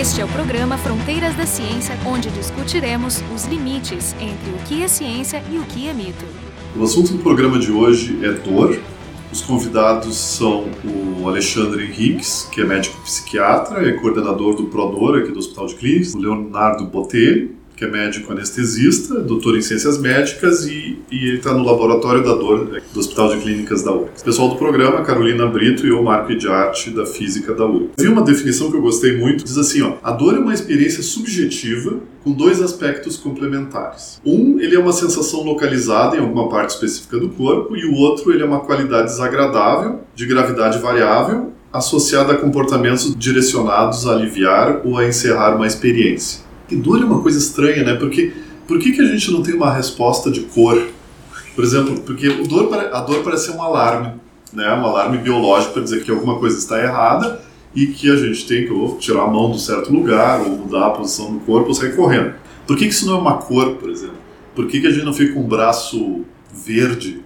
Este é o programa Fronteiras da Ciência, onde discutiremos os limites entre o que é ciência e o que é mito. O assunto do programa de hoje é dor. Os convidados são o Alexandre Henriques, que é médico psiquiatra e é coordenador do PRODOR aqui do Hospital de Clínicas, o Leonardo Botelho, que é médico anestesista, doutor em ciências médicas e, e ele está no laboratório da dor do Hospital de Clínicas da URGS. Pessoal do programa, Carolina Brito e eu, Marco Idiarte, da Física da URGS. Vi uma definição que eu gostei muito, diz assim, ó, a dor é uma experiência subjetiva com dois aspectos complementares. Um, ele é uma sensação localizada em alguma parte específica do corpo e o outro, ele é uma qualidade desagradável, de gravidade variável, associada a comportamentos direcionados a aliviar ou a encerrar uma experiência. E dor é uma coisa estranha, né? Porque por que, que a gente não tem uma resposta de cor? Por exemplo, porque o dor, a dor parece ser um alarme, né? Um alarme biológico para dizer que alguma coisa está errada e que a gente tem que tirar a mão de um certo lugar ou mudar a posição do corpo ou sair correndo. Por que, que isso não é uma cor, por exemplo? Por que, que a gente não fica com um braço verde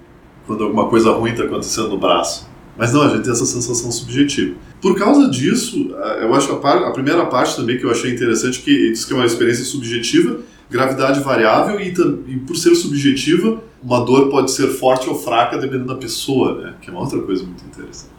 quando alguma coisa ruim está acontecendo no braço? Mas não, a gente tem essa sensação subjetiva. Por causa disso, eu acho a, par, a primeira parte também que eu achei interessante, que diz que é uma experiência subjetiva, gravidade variável e, e, por ser subjetiva, uma dor pode ser forte ou fraca dependendo da pessoa, né? Que é uma outra coisa muito interessante.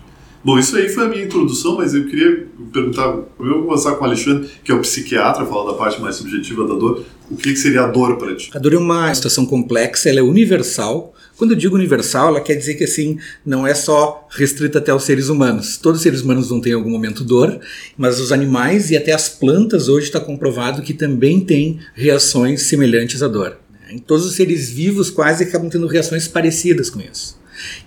Bom, isso aí foi a minha introdução, mas eu queria perguntar, eu vou começar com o Alexandre, que é o psiquiatra, falar da parte mais subjetiva da dor. O que seria a dor para ti? A dor é uma situação complexa, ela é universal, quando eu digo universal, ela quer dizer que assim não é só restrita até os seres humanos. Todos os seres humanos vão ter em algum momento dor, mas os animais e até as plantas hoje está comprovado que também têm reações semelhantes à dor. Em todos os seres vivos quase acabam tendo reações parecidas com isso.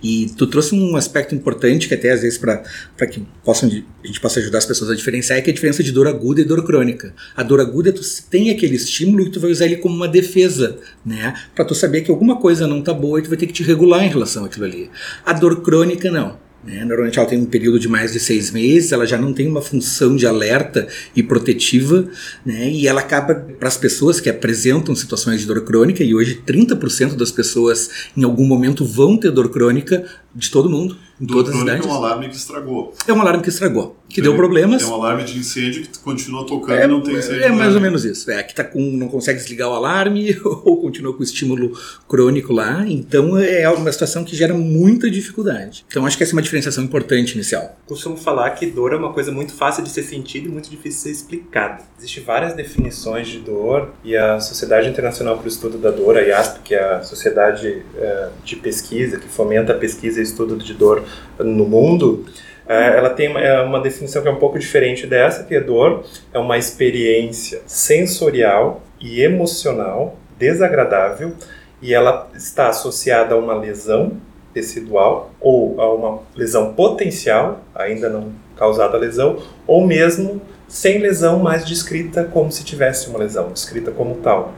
E tu trouxe um aspecto importante que até às vezes para que possam, a gente possa ajudar as pessoas a diferenciar é que a diferença de dor aguda e dor crônica. A dor aguda tu tem aquele estímulo e tu vai usar ele como uma defesa, né? Para tu saber que alguma coisa não tá boa e tu vai ter que te regular em relação àquilo ali. A dor crônica não. Né? Normalmente ela tem um período de mais de seis meses, ela já não tem uma função de alerta e protetiva, né? e ela acaba, para as pessoas que apresentam situações de dor crônica, e hoje 30% das pessoas em algum momento vão ter dor crônica, de todo mundo, dor todas as crônica idades. é um alarme que estragou. É um alarme que estragou, que É, deu problemas. É um alarme de incêndio que continua tocando e não tem incêndio. É mais né? ou menos isso. É, que tá com, não consegue desligar o alarme ou continua com o estímulo crônico lá. Então é uma situação que gera muita dificuldade. Então acho que essa é uma diferenciação importante inicial. Costumo falar que dor é uma coisa muito fácil de ser sentida e muito difícil de ser explicada. Existem várias definições de dor e a Sociedade Internacional para o Estudo da Dor, a IASP, que é a sociedade eh, de pesquisa que fomenta a pesquisa e estudo de dor no mundo, eh, ela tem uma, é uma definição que é um pouco diferente dessa, que a dor é uma experiência sensorial e emocional desagradável e ela está associada a uma lesão tecidual ou a uma lesão potencial, ainda não causada a lesão, ou mesmo sem lesão, mas descrita como se tivesse uma lesão, descrita como tal.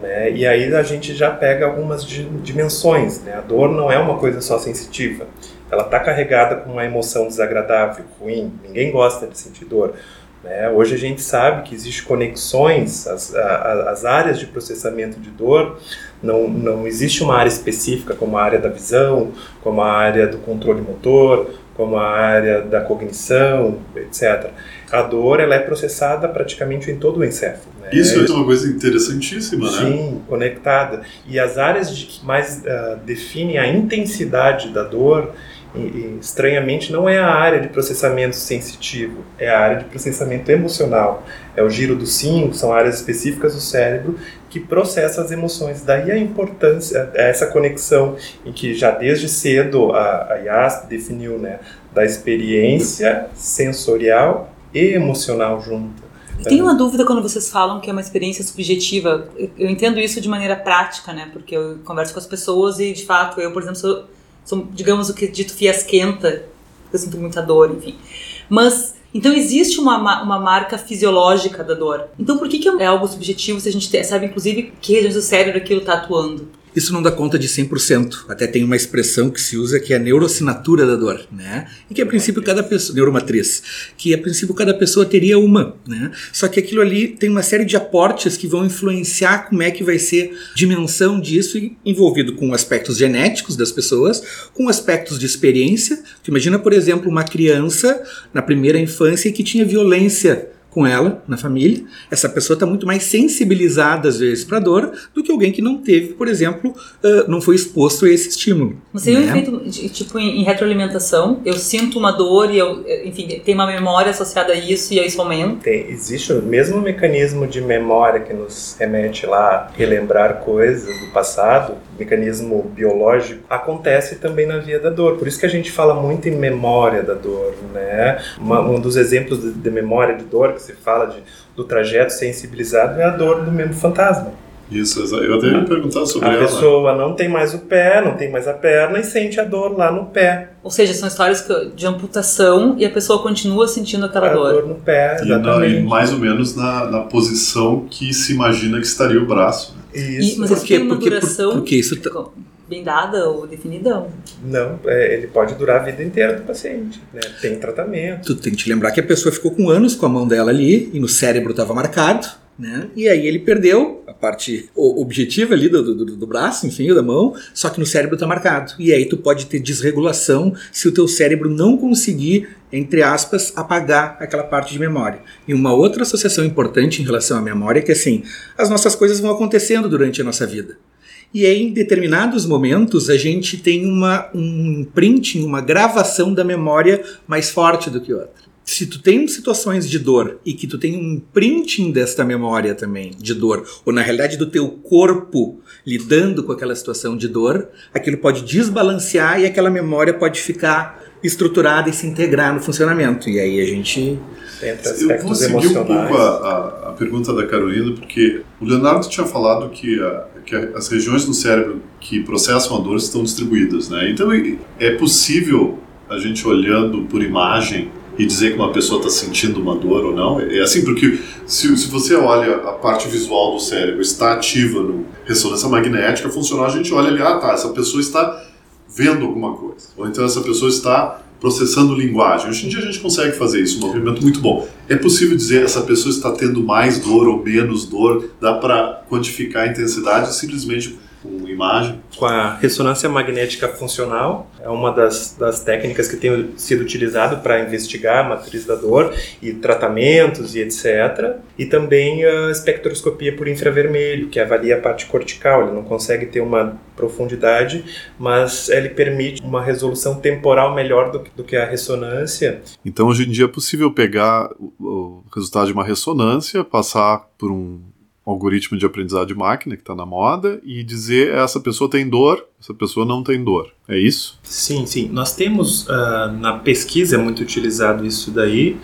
Né? E aí a gente já pega algumas di- dimensões. Né? A dor não é uma coisa só sensitiva. Ela está carregada com uma emoção desagradável, ruim. Ninguém gosta de sentir dor. né? Hoje a gente sabe que existem conexões, as, a- as áreas de processamento de dor, não, não existe uma área específica como a área da visão, como a área do controle motor, como a área da cognição, etc. A dor ela é processada praticamente em todo o encéfalo. né? Isso é uma coisa interessantíssima, né? Sim, conectada. E as áreas de- que mais ah, definem a intensidade da dor, e- estranhamente, não é a área de processamento sensitivo, é a área de processamento emocional. É o giro dos cinco, são áreas específicas do cérebro que processam as emoções. Daí a importância, essa conexão em que já desde cedo a, a definiu, né, da experiência sensorial e emocional junta. Eu tenho uma dúvida quando vocês falam que é uma experiência subjetiva. Eu entendo isso de maneira prática, né? Porque eu converso com as pessoas e, de fato, eu, por exemplo, sou, sou digamos, o que dito fiasquenta, porque eu sinto muita dor, enfim. Mas, então existe uma, ma- uma marca fisiológica da dor. Então por que, que é algo subjetivo se a gente te- sabe, inclusive, que regiões do cérebro aquilo está atuando? Isso não dá conta de 100%. Até tem uma expressão que se usa que é a neurocinatura da dor, né? E que a princípio cada pessoa, neuromatriz, que a princípio cada pessoa teria uma, né? Só que aquilo ali tem uma série de aportes que vão influenciar como é que vai ser a dimensão disso envolvido com aspectos genéticos das pessoas, com aspectos de experiência. Tu imagina, por exemplo, uma criança na primeira infância que tinha violência com ela na família, essa pessoa está muito mais sensibilizada às vezes para a dor do que alguém que não teve, por exemplo, uh, não foi exposto a esse estímulo. Mas tem um efeito, tipo, em, retroalimentação, eu sinto uma dor e eu, enfim, tem uma memória associada a isso e aí isso aumenta? Tem, existe o mesmo mecanismo de memória que nos remete lá a relembrar coisas do passado, mecanismo biológico, acontece também na via da dor. Por isso que a gente fala muito em memória da dor, né? Uma, um dos exemplos de, de memória de dor que se fala de, do trajeto sensibilizado é a dor do mesmo fantasma. Isso, eu até ia perguntar sobre a ela. A pessoa não tem mais o pé, não tem mais a perna e sente a dor lá no pé. Ou seja, são histórias de amputação e a pessoa continua sentindo aquela a dor. dor no pé, exatamente. E, na, e mais ou menos na, na, posição que se imagina que estaria o braço. Né? Isso. E, mas isso tem uma porque, duração porque isso tá... bem dada ou definida? Não, é, ele pode durar a vida inteira do paciente. Né? Tem tratamento. Tu tem que te lembrar que a pessoa ficou com anos com a mão dela ali e no cérebro estava marcado né? E aí ele perdeu a parte objetiva ali do, do, do, braço, enfim, da mão, só que no cérebro está marcado. E aí tu pode ter desregulação se o teu cérebro não conseguir, entre aspas, apagar aquela parte de memória. E uma outra associação importante em relação à memória é que assim, as nossas coisas vão acontecendo durante a nossa vida. E aí, em determinados momentos, a gente tem uma, um printing, uma gravação da memória mais forte do que outra se tu tem situações de dor e que tu tem um printing desta memória também de dor, ou na realidade do teu corpo lidando com aquela situação de dor, aquilo pode desbalancear e aquela memória pode ficar estruturada e se integrar no funcionamento. E aí a gente eu vou seguir um pouco a, a, a, pergunta da Carolina, porque o Leonardo tinha falado que, a, que as regiões do cérebro que processam a dor estão distribuídas, né? Então é possível a gente olhando por imagem e dizer que uma pessoa está sentindo uma dor ou não. É assim, porque se, se você olha a parte visual do cérebro está ativa no ressonância magnética funcional, a gente olha ali, ah tá, essa pessoa está vendo alguma coisa. Ou então essa pessoa está processando linguagem. Hoje em dia a gente consegue fazer isso, um movimento muito bom. É possível dizer essa pessoa está tendo mais dor ou menos dor? Dá para quantificar a intensidade simplesmente com imagem? Com a ressonância magnética funcional, é uma das, das técnicas que tem sido utilizada para investigar a matriz da dor e tratamentos e etc. E também a espectroscopia por infravermelho, que avalia a parte cortical. Ele não consegue ter uma profundidade, mas ele permite uma resolução temporal melhor do, do que a ressonância. Então, hoje em dia é possível pegar o resultado de uma ressonância, passar por um algoritmo de aprendizado de máquina que está na moda e dizer essa pessoa tem dor, essa pessoa não tem dor. É isso? Sim, sim. Nós temos uh, na pesquisa é muito utilizado isso daí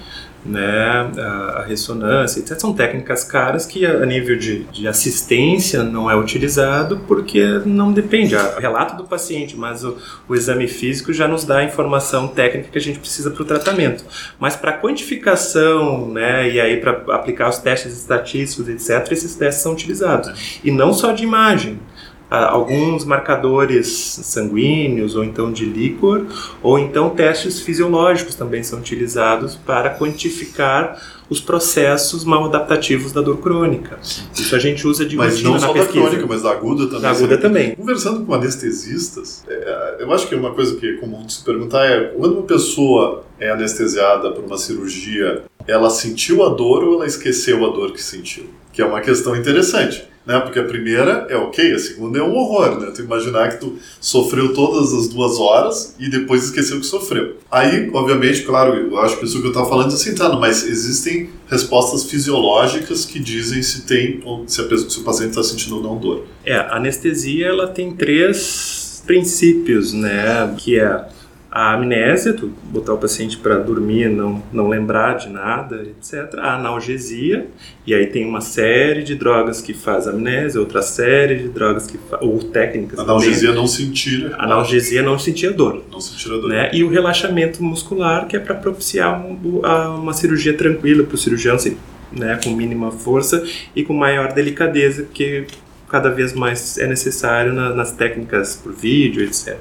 né, a, a, ressonância, etc. São técnicas caras que a, a nível de, de, assistência não é utilizado porque não depende, o relato do paciente, mas o, o, exame físico já nos dá a informação técnica que a gente precisa para o tratamento. Mas para quantificação, né, e aí para aplicar os testes estatísticos, etc., esses testes são utilizados. E não só de imagem, alguns marcadores sanguíneos ou então de líquor, ou então testes fisiológicos também são utilizados para quantificar os processos mal adaptativos da dor crônica. Isso a gente usa de mas não só pesquisa. da crônica, mas da aguda também. Da aguda também. Conversando com anestesistas, é, eu acho que uma coisa que é comum de se perguntar é quando uma pessoa é anestesiada por uma cirurgia, ela sentiu a dor ou ela esqueceu a dor que sentiu? Que é uma questão interessante né? Porque a primeira é ok, a segunda é um horror, né? Tu imaginar que tu sofreu todas as duas horas e depois esqueceu que sofreu. Aí, obviamente, claro, eu acho que isso que eu estava falando assim, tá, mas existem respostas fisiológicas que dizem se tem se, pessoa, se o paciente está sentindo ou não dor. É, a anestesia ela tem três princípios, né? Que é a amnésia, tu botar o paciente para dormir, não, não lembrar de nada, etc. A analgesia, e aí tem uma série de drogas que faz amnésia, outra série de drogas que faz, ou técnicas. Analgesia também. não sentir. Analgesia não sentir a dor. Não sentir a dor. Né? E o relaxamento muscular, que é para propiciar um, uma cirurgia tranquila para o cirurgião, assim, né, com mínima força e com maior delicadeza, porque cada vez mais é necessário na, nas técnicas por vídeo, etc.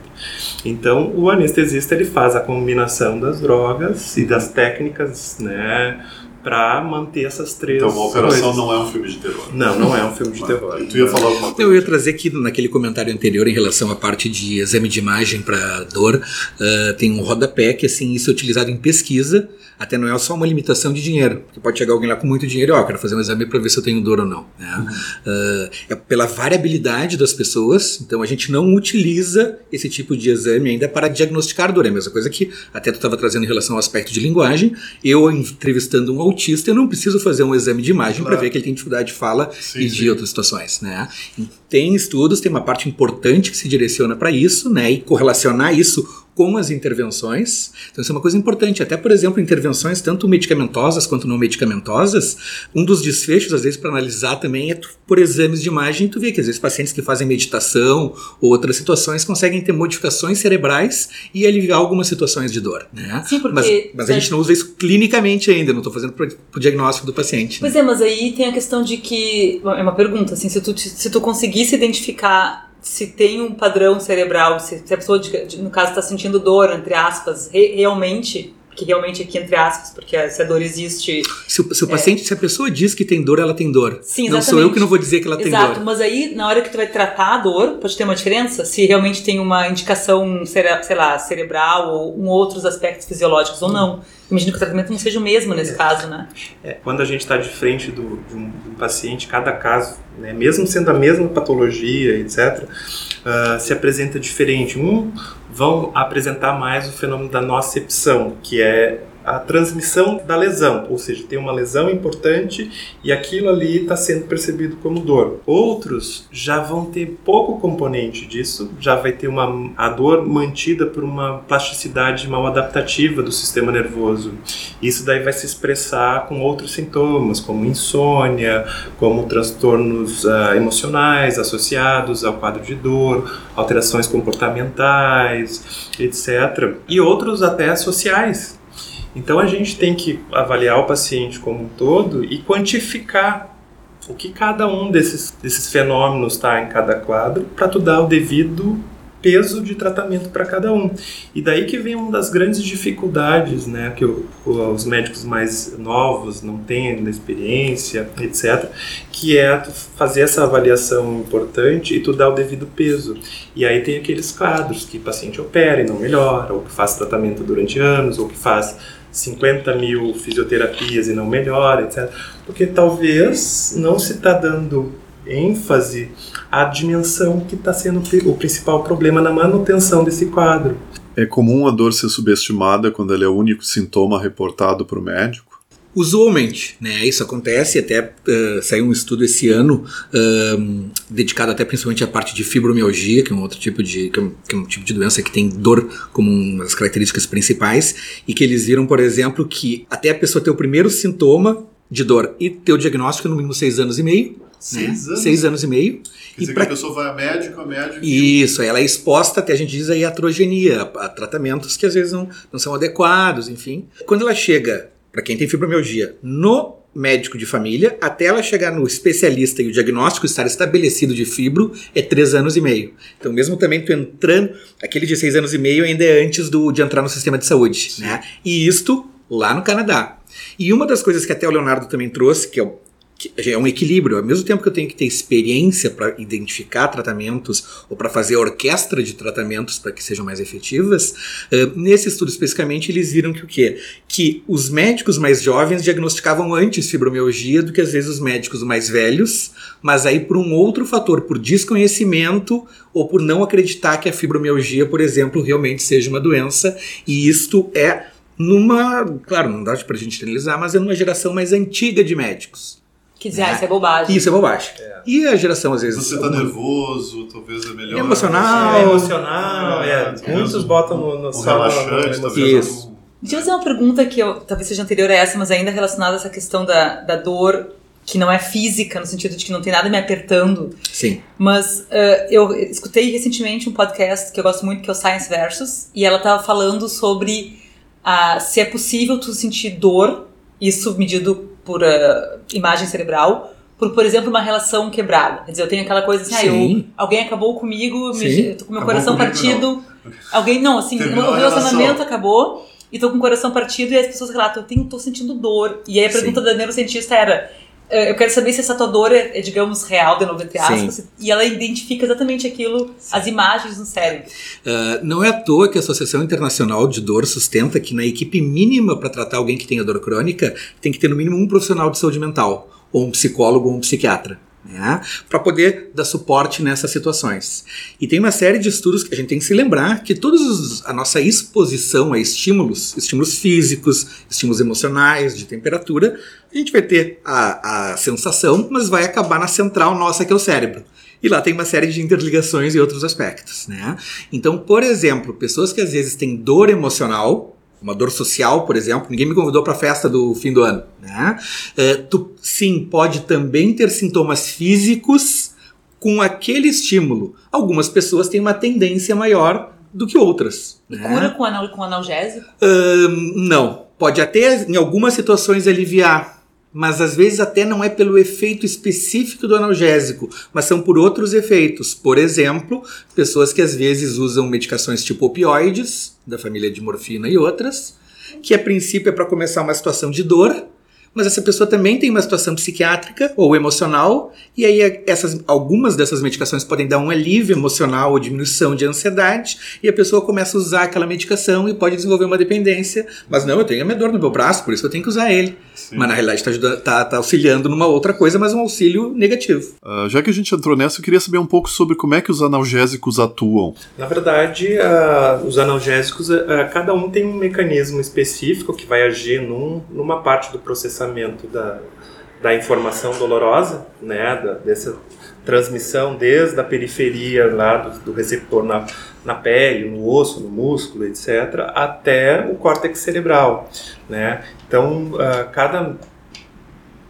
Então, o anestesista ele faz a combinação das drogas e das técnicas, né, para manter essas três Então, a operação coisas. não é um filme de terror. Não, não é um filme de terror. Tu ia falar alguma coisa? Eu ia trazer que naquele comentário anterior em relação à parte de exame de imagem para dor, ah, tem um rodapé que assim isso é utilizado em pesquisa. Até não é só uma limitação de dinheiro, porque pode chegar alguém lá com muito dinheiro e ó, quero fazer um exame para ver se eu tenho dor ou não. né? Ah, é pela variabilidade das pessoas, então a gente não utiliza esse tipo de exame ainda para diagnosticar dor. É a mesma coisa que até tu estava trazendo em relação ao aspecto de linguagem. Eu entrevistando um autista, eu não preciso fazer um exame de imagem para Claro. ver que ele tem dificuldade de fala Sim, e de sim. outras situações, né? Tem estudos, tem uma parte importante que se direciona para isso, né? E correlacionar isso com as intervenções. Então isso é uma coisa importante. Até, por exemplo, intervenções tanto medicamentosas quanto não medicamentosas, um dos desfechos, às vezes, para analisar também é tu, por exames de imagem, tu vê que às vezes pacientes que fazem meditação ou outras situações conseguem ter modificações cerebrais e aliviar algumas situações de dor, né? Sim, porque- mas, mas a gente não usa isso clinicamente ainda, não estou fazendo pro, pro diagnóstico do paciente. né? Pois é, mas aí tem a questão de que. É uma pergunta, assim, se tu, se tu conseguisse identificar se tem um padrão cerebral, se, se a pessoa, de- de- no caso, está sentindo dor, entre aspas, re- realmente, porque realmente aqui entre aspas, porque se a dor existe. Se o, se o paciente, se a pessoa diz que tem dor, ela tem dor. Sim, não sou eu exatamente. que não vou dizer que ela tem Exato, dor. mas aí na hora que tu vai tratar a dor, pode ter uma diferença? Se realmente tem uma indicação, sei lá, cerebral ou um outros aspectos fisiológicos ou não. Imagino que o tratamento não seja o mesmo nesse caso, né? É, quando a gente está de frente do, de, um, de um paciente, cada caso, né, mesmo sendo a mesma patologia, etc., ah, se apresenta diferente. Um vão apresentar mais o fenômeno da nocepção, que é a transmissão da lesão, ou seja, tem uma lesão importante e aquilo ali está sendo percebido como dor. Outros já vão ter pouco componente disso, já vai ter uma, a dor mantida por uma plasticidade mal adaptativa do sistema nervoso. Isso daí vai se expressar com outros sintomas, como insônia, como transtornos ah, emocionais associados ao quadro de dor, alterações comportamentais, etc. E outros até sociais. Então a gente tem que avaliar o paciente como um todo e quantificar o que cada um desses, desses fenômenos está em cada quadro para tu dar o devido peso de tratamento para cada um. E daí que vem uma das grandes dificuldades, né, que o- os médicos mais novos não têm ainda experiência, etc, que é fazer essa avaliação importante e tu dar o devido peso. E aí tem aqueles quadros que o paciente opera e não melhora, ou que faz tratamento durante anos, ou que faz 50 mil fisioterapias e não melhora, etc. Porque talvez não se está dando ênfase à dimensão que está sendo o principal problema na manutenção desse quadro. É comum a dor ser subestimada quando ela é o único sintoma reportado para o médico? Usualmente, né? Isso acontece, até eh, saiu um estudo esse ano dedicado até principalmente à parte de fibromialgia, que é um outro tipo de que é um, que é um tipo de doença que tem dor como uma das características principais e que eles viram, por exemplo, que até a pessoa ter o primeiro sintoma de dor e ter o diagnóstico no mínimo seis anos e meio, né? Seis anos? seis anos e meio, Quer e dizer pra que a pessoa vai a médico, a médico... Isso, ela é exposta, até a gente diz aí, atrogenia, a, a tratamentos que às vezes não, não são adequados, enfim. Quando ela chega, para quem tem fibromialgia, no médico de família, até ela chegar no especialista e o diagnóstico estar estabelecido de fibro, é três anos e meio. Então, mesmo também tu entrando, aquele de seis anos e meio ainda é antes do, de entrar no sistema de saúde, né? E isto lá no Canadá. E uma das coisas que até o Leonardo também trouxe, que é o que é um equilíbrio. Ao mesmo tempo que eu tenho que ter experiência para identificar tratamentos ou para fazer a orquestra de tratamentos para que sejam mais efetivas, eh, nesse estudo especificamente eles viram que o quê? Que os médicos mais jovens diagnosticavam antes fibromialgia do que às vezes os médicos mais velhos, mas aí por um outro fator, por desconhecimento ou por não acreditar que a fibromialgia, por exemplo, realmente seja uma doença, e isto é numa, claro, não dá pra gente generalizar, mas é numa geração mais antiga de médicos. Que dizer, ah, isso é bobagem. Isso é bobagem. E a geração, às vezes. Você tá nervoso, talvez é melhor... Emocional. É emocional, é. Muitos botam no, no Um. Isso. Deixa eu fazer uma pergunta que eu, talvez seja anterior a essa, mas ainda relacionada a essa questão da, da dor que não é física, no sentido de que não tem nada me apertando. Sim. Mas eh, eu escutei recentemente um podcast que eu gosto muito, que é o Science Versus, e ela estava falando sobre ah, se é possível tu sentir dor, isso medido por ah, imagem cerebral, por, por exemplo, uma relação quebrada. Quer dizer, eu tenho aquela coisa assim, ah, eu, alguém acabou comigo, me- tô com meu Acabou coração comigo, partido. Alguém, não, assim, Terminou o relacionamento acabou, e tô com o coração partido e as pessoas relatam, eu tenho, tô sentindo dor. E aí a pergunta Sim. da neurocientista era, eu quero saber se essa tua dor é, é, digamos, real, de novo, entre aspas, e ela identifica exatamente aquilo, as imagens no cérebro. Uh, não é à toa que a Associação Internacional de Dor sustenta que na equipe mínima para tratar alguém que tenha dor crônica tem que ter no mínimo um profissional de saúde mental, ou um psicólogo ou um psiquiatra. Né, para poder dar suporte nessas situações. E tem uma série de estudos que a gente tem que se lembrar que toda a nossa exposição a estímulos, estímulos físicos, estímulos emocionais, de temperatura, a gente vai ter a, a sensação, mas vai acabar na central nossa, que é o cérebro. E lá tem uma série de interligações e outros aspectos, né? Então, por exemplo, pessoas que às vezes têm dor emocional, uma dor social, por exemplo, ninguém me convidou para a festa do fim do ano, né? Uh, tu, sim, pode também ter sintomas físicos com aquele estímulo. Algumas pessoas têm uma tendência maior do que outras. E né? cura com, anal, com analgésico? Uh, não. Pode até, em algumas situações, aliviar mas às vezes até não é pelo efeito específico do analgésico, mas são por outros efeitos. Por exemplo, pessoas que às vezes usam medicações tipo opioides, da família de morfina e outras, que a princípio é para começar uma situação de dor, mas essa pessoa também tem uma situação psiquiátrica ou emocional, e aí essas, algumas dessas medicações podem dar um alívio emocional ou diminuição de ansiedade, e a pessoa começa a usar aquela medicação e pode desenvolver uma dependência. Mas não, eu tenho a minha dor no meu braço, por isso eu tenho que usar ele. Sim. Mas na realidade está tá, tá auxiliando numa outra coisa, mas um auxílio negativo. Uh, já que a gente entrou nessa, eu queria saber um pouco sobre como é que os analgésicos atuam. Na verdade, uh, os analgésicos, uh, cada um tem um mecanismo específico que vai agir num, numa parte do processamento da, da informação dolorosa, né, da, dessa transmissão desde a periferia lá do, do receptor na, na pele, no osso, no músculo, etc., até o córtex cerebral, né? Então, uh, cada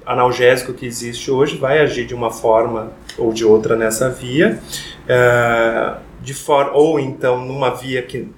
analgésico que existe hoje vai agir de uma forma ou de outra nessa via, uh, de for ou então numa via que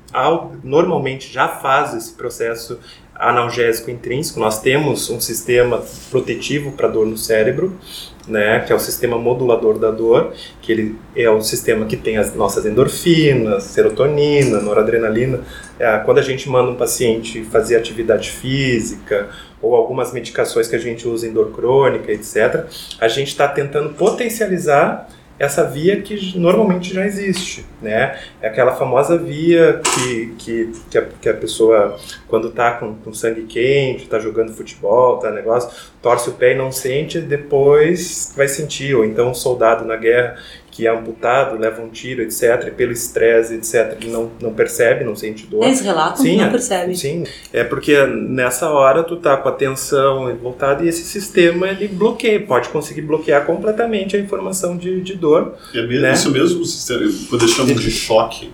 normalmente já faz esse processo analgésico intrínseco. Nós temos um sistema protetivo para dor no cérebro, né, que é o sistema modulador da dor, que ele é o sistema que tem as nossas endorfinas, serotonina, noradrenalina. É, quando a gente manda um paciente fazer atividade física ou algumas medicações que a gente usa em dor crônica, etc., a gente está tentando potencializar essa via que normalmente já existe, né? É aquela famosa via que, que, que, a, que a pessoa, quando está com, com sangue quente, está jogando futebol, tá negócio, torce o pé e não sente, depois vai sentir. Ou então um soldado na guerra que é amputado, leva um tiro, etc., e pelo estresse, etc., ele não, não percebe, não sente dor. Eles relatam sim, não é, percebe. Sim, é porque nessa hora tu tá com a atenção voltada e esse sistema ele bloqueia, pode conseguir bloquear completamente a informação de, de dor. É mesmo, né? isso mesmo, quando eles chamam de choque,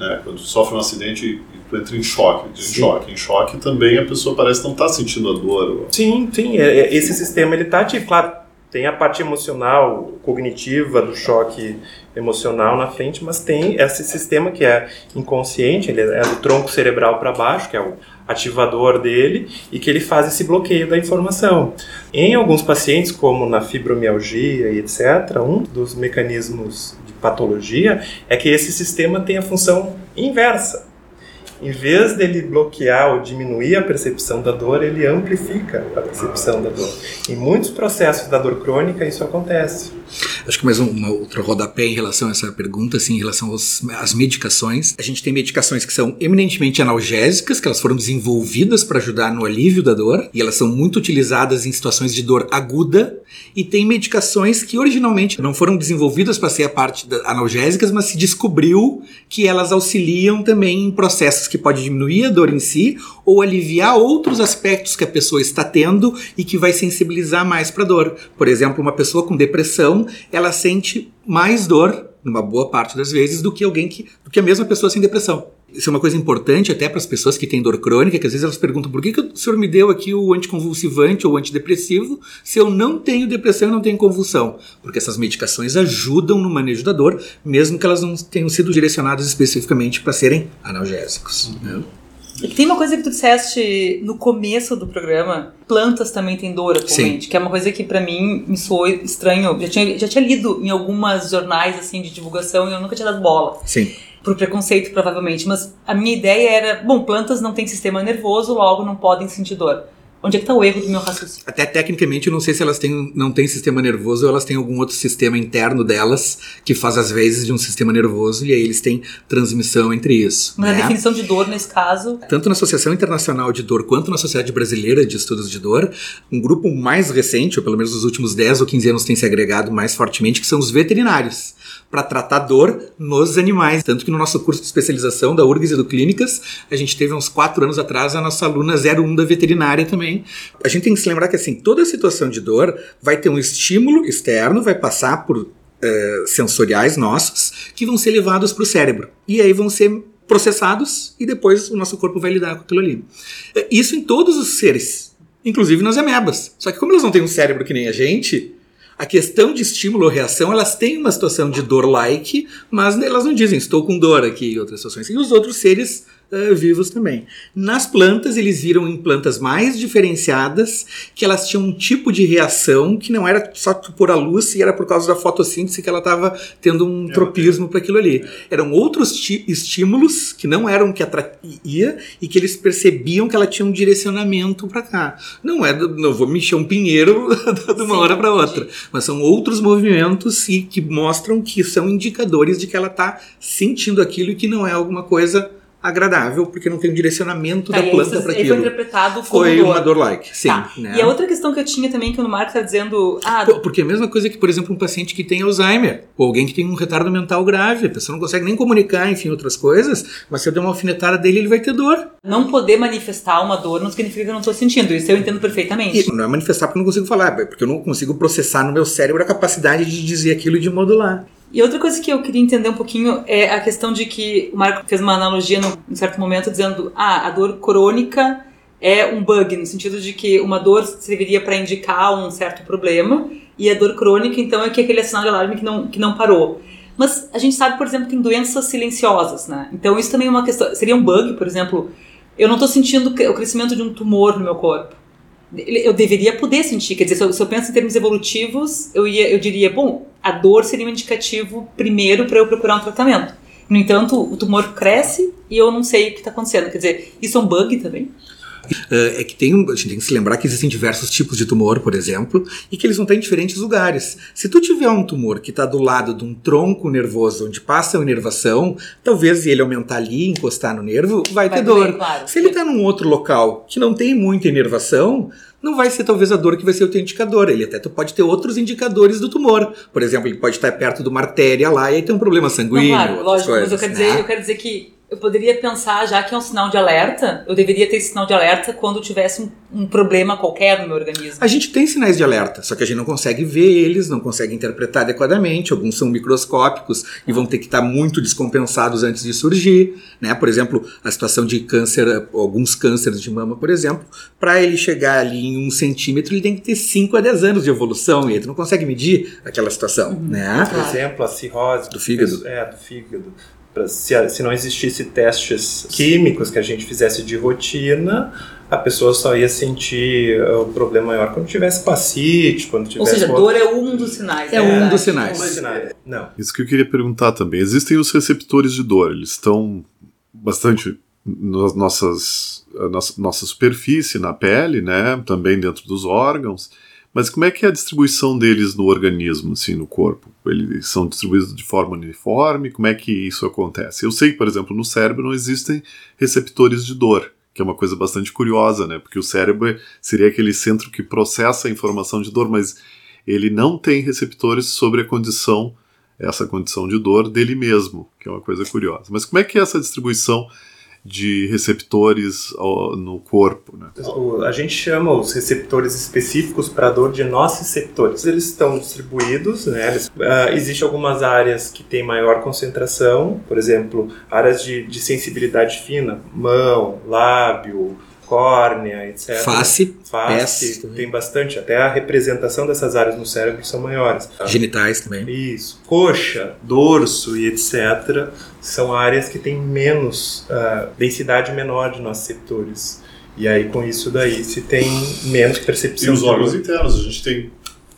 né? quando tu sofre um acidente e tu entra em choque, em choque, em choque também a pessoa parece não estar sentindo a dor. Sim, sim, é- é- esse sistema ele tá ativo, claro, tem a parte emocional, cognitiva do choque emocional na frente, mas tem esse sistema que é inconsciente, ele é do tronco cerebral para baixo, que é o ativador dele, e que ele faz esse bloqueio da informação. Em alguns pacientes, como na fibromialgia e etc., um dos mecanismos de patologia é que esse sistema tem a função inversa. Em vez dele bloquear ou diminuir a percepção da dor, ele amplifica a percepção da dor. Em muitos processos da dor crônica, isso acontece. Acho que mais um, uma outra rodapé em relação a essa pergunta, assim, em relação aos, às medicações. A gente tem medicações que são eminentemente analgésicas, que elas foram desenvolvidas para ajudar no alívio da dor, e elas são muito utilizadas em situações de dor aguda. E tem medicações que originalmente não foram desenvolvidas para ser a parte da, analgésicas, mas se descobriu que elas auxiliam também em processos que pode diminuir a dor em si ou aliviar outros aspectos que a pessoa está tendo e que vai sensibilizar mais para a dor. Por exemplo, uma pessoa com depressão, ela sente mais dor, numa boa parte das vezes, do que alguém que, do que a mesma pessoa sem depressão. Isso é uma coisa importante até para as pessoas que têm dor crônica, que às vezes elas perguntam por que, que o senhor me deu aqui o anticonvulsivante ou o antidepressivo se eu não tenho depressão e não tenho convulsão? Porque essas medicações ajudam no manejo da dor, mesmo que elas não tenham sido direcionadas especificamente para serem analgésicos. Né? E tem uma coisa que tu disseste no começo do programa, plantas também têm dor atualmente, Sim. que é uma coisa que pra mim me soou estranho. Já tinha, já tinha lido em algumas jornais assim de divulgação e eu nunca tinha dado bola. Sim. por preconceito, provavelmente. Mas a minha ideia era, bom, plantas não têm sistema nervoso, logo não podem sentir dor. Onde é que está o erro do meu raciocínio? Até tecnicamente, eu não sei se elas têm, não têm sistema nervoso ou elas têm algum outro sistema interno delas que faz as vezes de um sistema nervoso e aí eles têm transmissão entre isso. Mas né? a definição de dor, nesse caso, Tanto na Associação Internacional de Dor quanto na Sociedade Brasileira de Estudos de Dor, um grupo mais recente, ou pelo menos nos últimos 10 ou 15 anos tem se agregado mais fortemente, que são os veterinários, para tratar dor nos animais. Tanto que no nosso curso de especialização da URGS e do Clínicas, a gente teve uns 4 anos atrás a nossa aluna 01 da veterinária também. A gente tem que se lembrar que assim, toda situação de dor vai ter um estímulo externo, vai passar por eh, sensoriais nossos, que vão ser levados para o cérebro. E aí vão ser processados e depois o nosso corpo vai lidar com aquilo ali. Eh, Isso em todos os seres, inclusive nas amebas. Só que como elas não têm um cérebro que nem a gente, a questão de estímulo ou reação, elas têm uma situação de dor-like, mas elas não dizem estou com dor aqui e outras situações. E os outros seres eh, vivos também. Nas plantas, eles viram em plantas mais diferenciadas que elas tinham um tipo de reação que não era só por a luz e era por causa da fotossíntese que ela estava tendo um tropismo para aquilo ali. Eram outros estímulos que não eram o que atraía e que eles percebiam que ela tinha um direcionamento para cá. Não é, do- não vou mexer um pinheiro de uma Sim, hora para outra, mas são outros movimentos e que mostram que são indicadores de que ela está sentindo aquilo e que não é alguma coisa agradável, porque não tem um direcionamento Tá, da planta para aí foi aquilo. interpretado como Foi dor. uma dor like, sim. Tá. né? E a outra questão que eu tinha também, que o Marco está dizendo, ah, Porque é a mesma coisa que, por exemplo, um paciente que tem Alzheimer, ou alguém que tem um retardo mental grave, a pessoa não consegue nem comunicar, enfim, outras coisas, mas se eu der uma alfinetada dele, ele vai ter dor. não poder manifestar uma dor não significa que eu não estou sentindo. Isso eu entendo perfeitamente. E não é manifestar porque eu não consigo falar, é porque eu não consigo processar no meu cérebro a capacidade de dizer aquilo e de modular. E outra coisa que eu queria entender um pouquinho é a questão de que o Marco fez uma analogia num em certo momento dizendo, ah, a dor crônica é um bug, no sentido de que uma dor serviria para indicar um certo problema e a dor crônica, então, é que é aquele sinal de alarme que não, que não parou. Mas a gente sabe, por exemplo, que tem doenças silenciosas, né? Então isso também é uma questão. Seria um bug, por exemplo, eu não estou sentindo o crescimento de um tumor no meu corpo. Eu deveria poder sentir, quer dizer, se eu penso em termos evolutivos, eu, ia, eu diria, bom, a dor seria um indicativo primeiro para eu procurar um tratamento. No entanto, o tumor cresce e eu não sei o que está acontecendo. Quer dizer, isso é um bug também? Uh, é que tem, a gente tem que se lembrar que existem diversos tipos de tumor, por exemplo, e que eles vão estar em diferentes lugares. Se tu tiver um tumor que está do lado de um tronco nervoso onde passa a inervação, talvez ele aumentar ali, encostar no nervo, vai, Vai ter doer, dor. claro. Se ele está num outro local que não tem muita inervação, não vai ser talvez a dor que vai ser o teu indicador. Ele até pode ter outros indicadores do tumor. Por exemplo, ele pode estar perto de uma artéria lá e aí tem um problema Não, sanguíneo. claro, outras lógico, mas eu coisas, quero, né? dizer, eu quero dizer que eu poderia pensar, já que é um sinal de alerta, eu deveria ter esse sinal de alerta quando tivesse um, um problema qualquer no meu organismo. A gente tem sinais de alerta, só que a gente não consegue ver eles, não consegue interpretar adequadamente. Alguns são microscópicos e vão ter que estar muito descompensados antes de surgir. Né? Por exemplo, a situação de câncer, alguns cânceres de mama, por exemplo, para ele chegar ali em um centímetro, ele tem que ter 5 a 10 anos de evolução e tu não consegue medir aquela situação. Né? Por exemplo, a cirrose Do fígado. É, do fígado. Pra- Se, se não existisse testes químicos que a gente fizesse de rotina, a pessoa só ia sentir uh, o problema maior quando tivesse pacite, quando Ou tivesse seja, outro- dor é um dos sinais. É na um verdade. dos sinais. Não, sinais. Não. Isso que eu queria perguntar também. Existem os receptores de dor, eles estão bastante nas nossas nossa, nossa superfície, na pele, né? Também dentro dos órgãos. Mas como é que é a distribuição deles no organismo, assim, no corpo? Eles são distribuídos de forma uniforme? Como é que isso acontece? Eu sei que, por exemplo, no cérebro não existem receptores de dor, que é uma coisa bastante curiosa, né? Porque o cérebro seria aquele centro que processa a informação de dor, mas ele não tem receptores sobre a condição essa condição de dor dele mesmo, que é uma coisa curiosa. Mas como é que é essa distribuição de receptores no corpo? Né? A gente chama os receptores específicos para dor de nociceptores. Eles estão distribuídos, né? Ah, Existem algumas áreas que têm maior concentração, por exemplo, áreas de, de sensibilidade fina, mão, lábio, córnea, etc. Face, Face, pés tem bastante. Até a representação dessas áreas no cérebro são maiores. tá? genitais também. Isso. Coxa, dorso e etc. são áreas que têm menos ah, densidade menor de nociceptores. E aí, com isso daí, se tem menos E percepção os de órgãos internos, a gente tem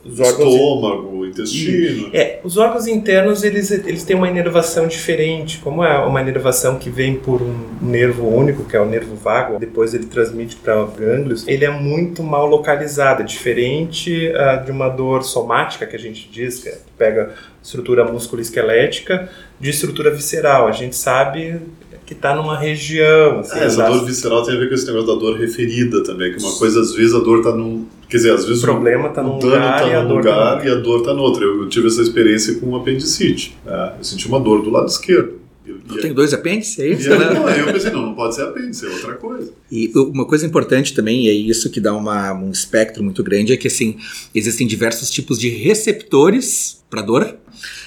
Os órgãos Estômago, intestino. É, os órgãos internos eles, eles têm uma inervação diferente. Como é uma inervação que vem por um nervo único, que é o nervo vago, depois ele transmite para gânglios, ele é muito mal localizado, é diferente uh, de uma dor somática que a gente diz, que pega estrutura musculoesquelética, de estrutura visceral. A gente sabe que está numa região. Assim, É, essa tá- dor visceral tem a ver com esse negócio da dor referida também, que uma coisa, às vezes, a dor tá num. Quer dizer, às vezes O problema tá o num dano lugar tá e a num dor tá lugar no e a dor tá no outro. Eu, eu tive essa experiência com apendicite. né? Eu senti uma dor do lado esquerdo. Eu e, tenho dois apêndices, é isso? aí, né? não, aí eu pensei, não, não pode ser apêndice, é outra coisa. E uma coisa importante também, e é isso que dá uma, um espectro muito grande, é que assim, existem diversos tipos de receptores para dor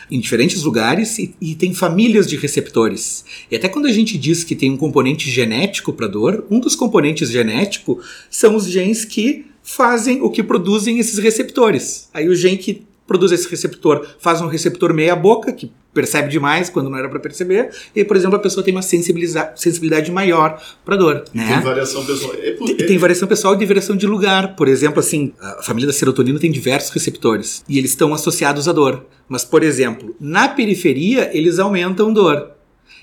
em diferentes lugares e, e tem famílias de receptores. E até quando a gente diz que tem um componente genético para dor, um dos componentes genéticos são os genes que fazem o que produzem esses receptores. Aí o gene que produz esse receptor faz um receptor meia boca, que percebe demais quando não era para perceber, e por exemplo a pessoa tem uma sensibilidade maior para dor. E né? Tem variação pessoal. É, por- Tem, tem variação pessoal e de variação de lugar. Por exemplo, assim, a família da serotonina tem diversos receptores e eles estão associados à dor. Mas, por exemplo, na periferia eles aumentam dor.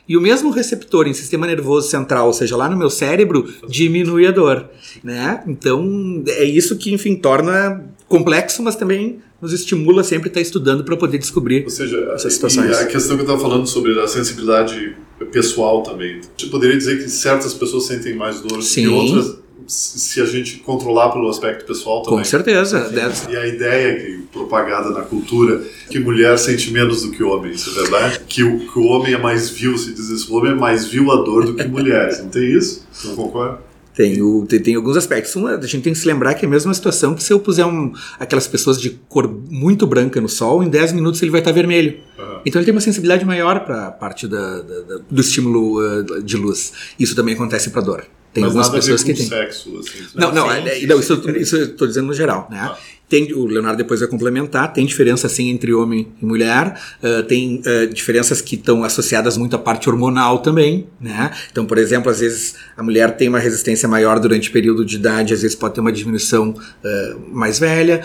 E o mesmo receptor em sistema nervoso central, ou seja, lá no meu cérebro, diminui a dor, né? Então, é isso que, enfim, torna complexo, mas também nos estimula sempre a estar estudando para poder descobrir Ou seja, essas e situações. a questão que eu estava falando sobre a sensibilidade pessoal também. Eu poderia dizer que certas pessoas sentem mais dor Sim. que outras, se a gente controlar pelo aspecto pessoal também. Com certeza. Deve- E a ideia que propagada na cultura que mulher sente menos do que homem, isso é verdade? Que o, que o homem é mais vil, se diz isso, o homem é mais vil a dor do que mulher. Você não tem isso? Você não concorda? Tem, o- tem, tem alguns aspectos. Um, a gente tem que se lembrar que é a mesma situação que se eu puser um, aquelas pessoas de cor muito branca no sol, em 10 minutos ele vai estar vermelho. Aham. Então ele tem uma sensibilidade maior para a parte da- da- da- do estímulo uh, de luz. Isso também acontece para dor. Tem Mas algumas nada a ver pessoas com que têm. sexo, assim. Não, não, Sim, é- é- não, isso, isso eu estou dizendo no geral, né? Ah. Tem, o Leonardo depois vai complementar, tem diferença sim entre homem e mulher, ah, tem ah, diferenças que estão associadas muito à parte hormonal também, né? Então, por exemplo, às vezes a mulher tem uma resistência maior durante o período de idade, às vezes pode ter uma diminuição ah, mais velha.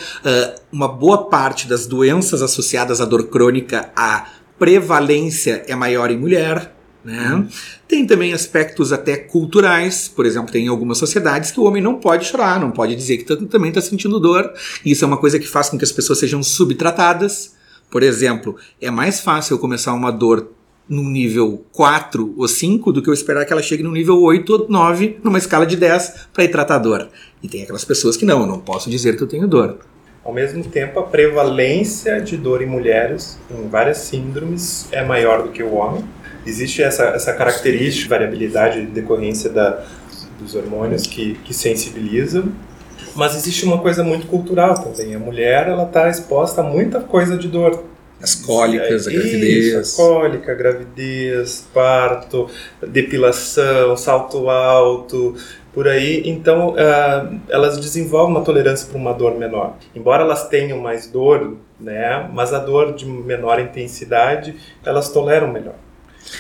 Uma boa parte das doenças associadas à dor crônica, a prevalência é maior em mulher, né? Tem também aspectos até culturais, por exemplo, tem algumas sociedades que o homem não pode chorar, não pode dizer que também está sentindo dor. Isso é uma coisa que faz com que as pessoas sejam subtratadas. Por exemplo, é mais fácil eu começar uma dor num nível 4 ou 5 do que eu esperar que ela chegue no nível 8 ou 9 numa escala de 10 para ir tratar a dor. E tem aquelas pessoas que não, eu não posso dizer que eu tenho dor. Ao mesmo tempo, a prevalência de dor em mulheres, em várias síndromes, é maior do que o homem. Existe essa, essa característica, variabilidade de decorrência da, dos hormônios que, que sensibilizam. Mas existe uma coisa muito cultural também. A mulher ela está exposta a muita coisa de dor. As cólicas, a Isso, gravidez. a cólica, gravidez, parto, depilação, salto alto, por aí. Então, ah, elas desenvolvem uma tolerância para uma dor menor. Embora elas tenham mais dor, né, mas a dor de menor intensidade, elas toleram melhor.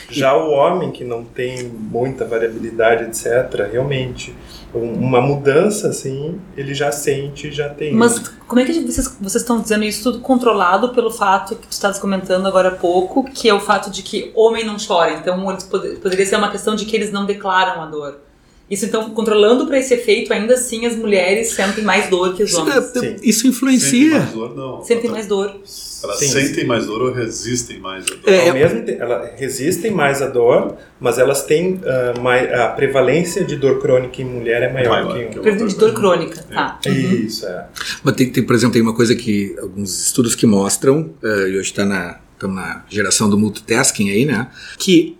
Já o homem que não tem muita variabilidade, etc., realmente, um- uma mudança assim, ele já sente, já tem. Mas como é que vocês, vocês estão dizendo isso tudo controlado pelo fato que tu estavas comentando agora há pouco, que é o fato de que homem não chora. Então eles pod- poderia ser uma questão de que eles não declaram a dor. Isso então, controlando para esse efeito, ainda assim as mulheres sentem mais dor que os Isso, homens. Isso Sentem influencia. mais dor, não. Sentem mais dor. Elas Sim, sentem mais dor ou resistem mais à dor? É, Ao mesmo tempo, elas resistem mais à dor, mas elas têm ah, mai- a prevalência de dor crônica em mulher é maior, Maior que que Por exemplo, de dor crônica. Tá. Uhum. Isso, é. Mas tem, tem, por exemplo, tem uma coisa que alguns estudos que mostram, eh, e hoje está na, estamos na geração do multitasking aí, né? Que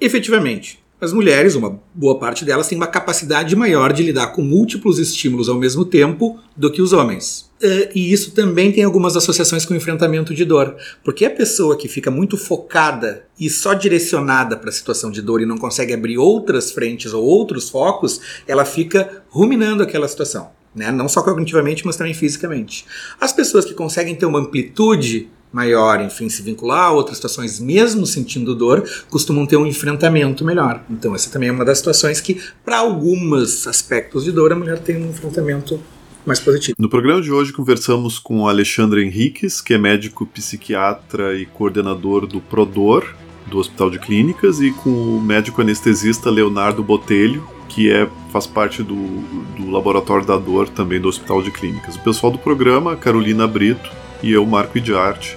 efetivamente as mulheres, uma boa parte delas, tem uma capacidade maior de lidar com múltiplos estímulos ao mesmo tempo do que os homens. Eh, e isso também tem algumas associações com o enfrentamento de dor. Porque a pessoa que fica muito focada e só direcionada para a situação de dor e não consegue abrir outras frentes ou outros focos, ela fica ruminando aquela situação né? Não só cognitivamente, mas também fisicamente. As pessoas que conseguem ter uma amplitude maior, enfim, se vincular a outras situações, mesmo sentindo dor, costumam ter um enfrentamento melhor. Então, essa também é uma das situações que, para alguns aspectos de dor, a mulher tem um enfrentamento mais positivo. No programa de hoje conversamos com o Alexandre Henriques, que é médico psiquiatra e coordenador do Prodor, do Hospital de Clínicas, e com o médico anestesista Leonardo Botelho, que é, faz parte do, do Laboratório da Dor também do Hospital de Clínicas. O pessoal do programa, Carolina Brito e eu, Marco Idiarte,